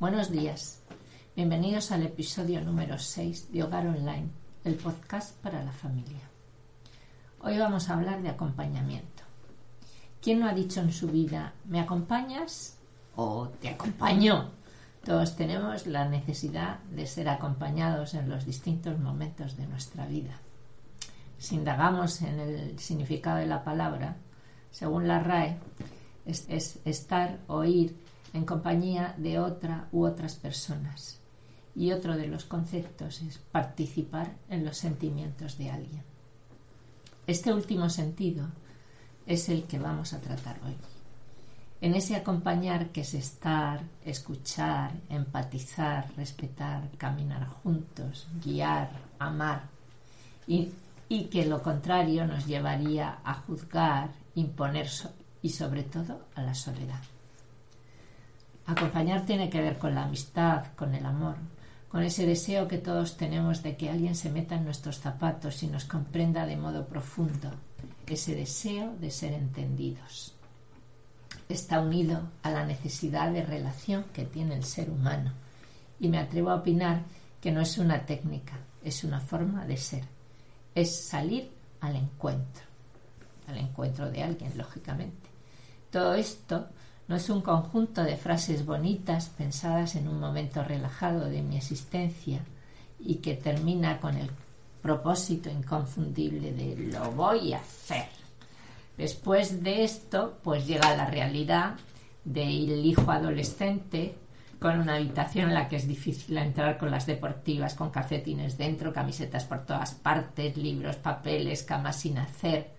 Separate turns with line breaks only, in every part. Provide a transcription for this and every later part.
Buenos días. Bienvenidos al episodio número 6 de Hogar Online, el podcast para la familia. Hoy vamos a hablar de acompañamiento. ¿Quién no ha dicho en su vida, ¿me acompañas? o te acompaño? Todos tenemos la necesidad de ser acompañados en los distintos momentos de nuestra vida. Si indagamos en el significado de la palabra, según la RAE, es, es estar o ir en compañía de otra u otras personas. Y otro de los conceptos es participar en los sentimientos de alguien. Este último sentido es el que vamos a tratar hoy. En ese acompañar que es estar, escuchar, empatizar, respetar, caminar juntos, guiar, amar, y que lo contrario nos llevaría a juzgar, imponer y sobre todo a la soledad. Acompañar tiene que ver con la amistad, con el amor, con ese deseo que todos tenemos de que alguien se meta en nuestros zapatos y nos comprenda de modo profundo, ese deseo de ser entendidos. Está unido a la necesidad de relación que tiene el ser humano y me atrevo a opinar que no es una técnica, es una forma de ser, es salir al encuentro, al encuentro de alguien, lógicamente. Todo esto no es un conjunto de frases bonitas pensadas en un momento relajado de mi existencia y que termina con el propósito inconfundible de lo voy a hacer. Después de esto, pues llega la realidad del hijo adolescente con una habitación en la que es difícil entrar con las deportivas, con calcetines dentro, camisetas por todas partes, libros, papeles, camas sin hacer,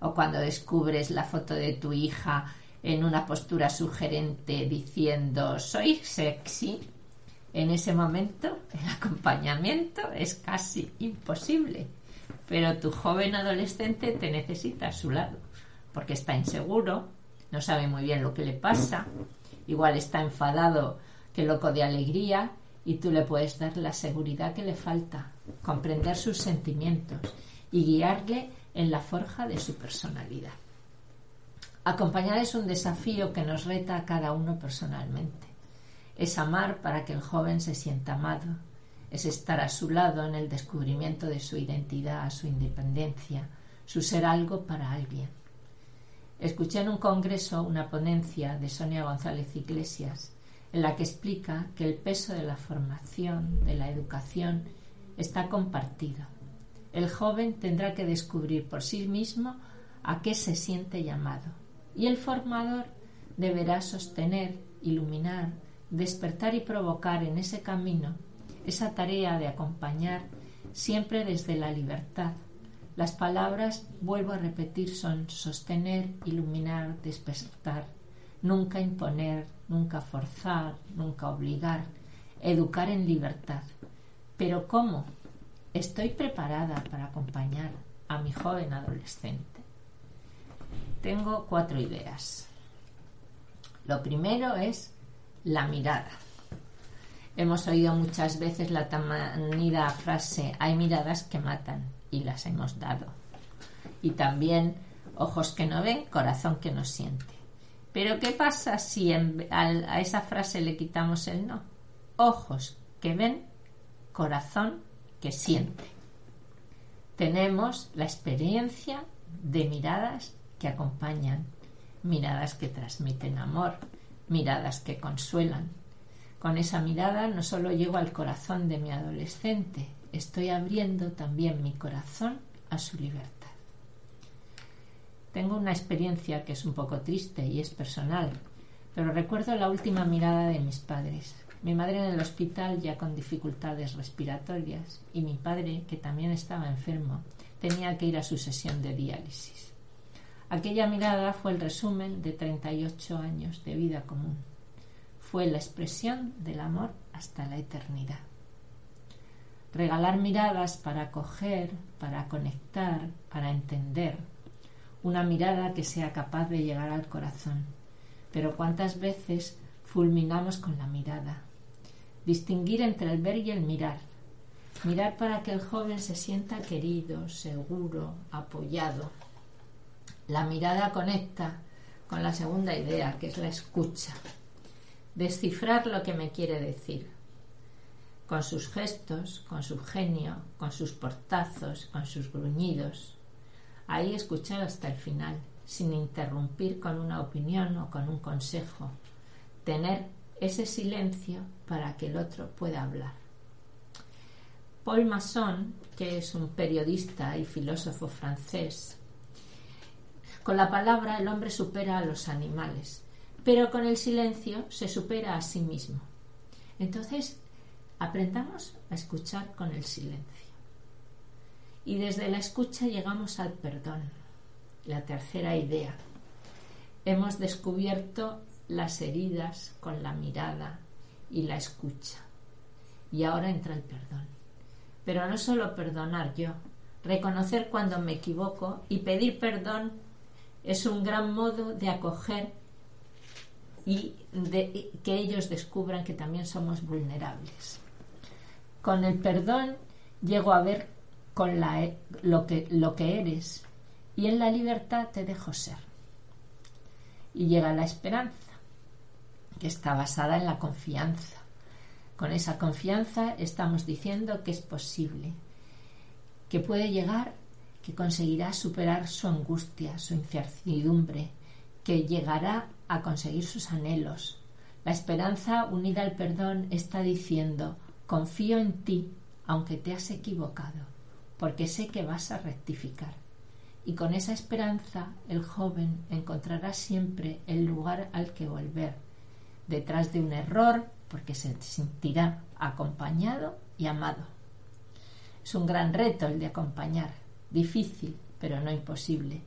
o cuando descubres la foto de tu hija en una postura sugerente diciendo soy sexy, en ese momento el acompañamiento es casi imposible. Pero tu joven adolescente te necesita a su lado, porque está inseguro, no sabe muy bien lo que le pasa, igual está enfadado que loco de alegría y tú le puedes dar la seguridad que le falta, comprender sus sentimientos y guiarle en la forja de su personalidad. Acompañar es un desafío que nos reta a cada uno personalmente. Es amar para que el joven se sienta amado. Es estar a su lado en el descubrimiento de su identidad, su independencia, su ser algo para alguien. Escuché en un congreso una ponencia de Sonia González Iglesias en la que explica que el peso de la formación, de la educación, está compartido. El joven tendrá que descubrir por sí mismo a qué se siente llamado y el formador deberá sostener, iluminar, despertar y provocar en ese camino esa tarea de acompañar siempre desde la libertad. Las palabras, vuelvo a repetir, son sostener, iluminar, despertar, nunca imponer, nunca forzar, nunca obligar, educar en libertad. Pero ¿cómo? ¿Estoy preparada para acompañar a mi joven adolescente? Tengo cuatro ideas. Lo primero es la mirada. Hemos oído muchas veces la tamanida frase hay miradas que matan y las hemos dado. Y también ojos que no ven, corazón que no siente. Pero ¿qué pasa si a esa frase le quitamos el no? Ojos que ven, corazón que siente. Tenemos la experiencia de miradas que acompañan, miradas que transmiten amor, miradas que consuelan. Con esa mirada no solo llego al corazón de mi adolescente, estoy abriendo también mi corazón a su libertad. Tengo una experiencia que es un poco triste y es personal, pero recuerdo la última mirada de mis padres. Mi madre en el hospital ya con dificultades respiratorias y mi padre, que también estaba enfermo, tenía que ir a su sesión de diálisis. Aquella mirada fue el resumen de 38 años de vida común. Fue la expresión del amor hasta la eternidad. Regalar miradas para acoger, para conectar, para entender. Una mirada que sea capaz de llegar al corazón. Pero cuántas veces fulminamos con la mirada. Distinguir entre el ver y el mirar. Mirar para que el joven se sienta querido, seguro, apoyado la mirada conecta con la segunda idea, que es la escucha. descifrar lo que me quiere decir, con sus gestos, con su genio, con sus portazos, con sus gruñidos. Ahí escuchar hasta el final, sin interrumpir con una opinión o con un consejo. Tener ese silencio para que el otro pueda hablar. Paul Masson, que es un periodista y filósofo francés, con la palabra el hombre supera a los animales, pero con el silencio se supera a sí mismo. Entonces, aprendamos a escuchar con el silencio. Y desde la escucha llegamos al perdón, la tercera idea. Hemos descubierto las heridas con la mirada y la escucha. Y ahora entra el perdón. Pero no solo perdonar yo, reconocer cuando me equivoco y pedir perdón es un gran modo de acoger y de que ellos descubran que también somos vulnerables. Con el perdón llego a ver con la, lo, que, lo que eres y en la libertad te dejo ser. Y llega la esperanza, que está basada en la confianza. Con esa confianza estamos diciendo que es posible, que puede llegar que conseguirá superar su angustia, su incertidumbre, que llegará a conseguir sus anhelos. La esperanza unida al perdón está diciendo, confío en ti, aunque te has equivocado, porque sé que vas a rectificar. Y con esa esperanza el joven encontrará siempre el lugar al que volver, detrás de un error, porque se sentirá acompañado y amado. Es un gran reto el de acompañar, difícil, pero no imposible.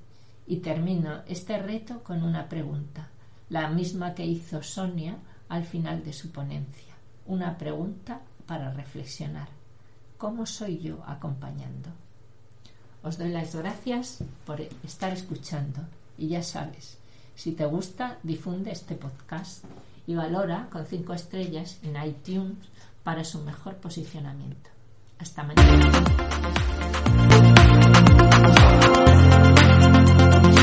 Y termino este reto con una pregunta, la misma que hizo Sonia al final de su ponencia. Una pregunta para reflexionar. ¿Cómo soy yo acompañando? Os doy las gracias por estar escuchando y ya sabes, si te gusta, difunde este podcast y valora con cinco estrellas en iTunes para su mejor posicionamiento. Hasta mañana.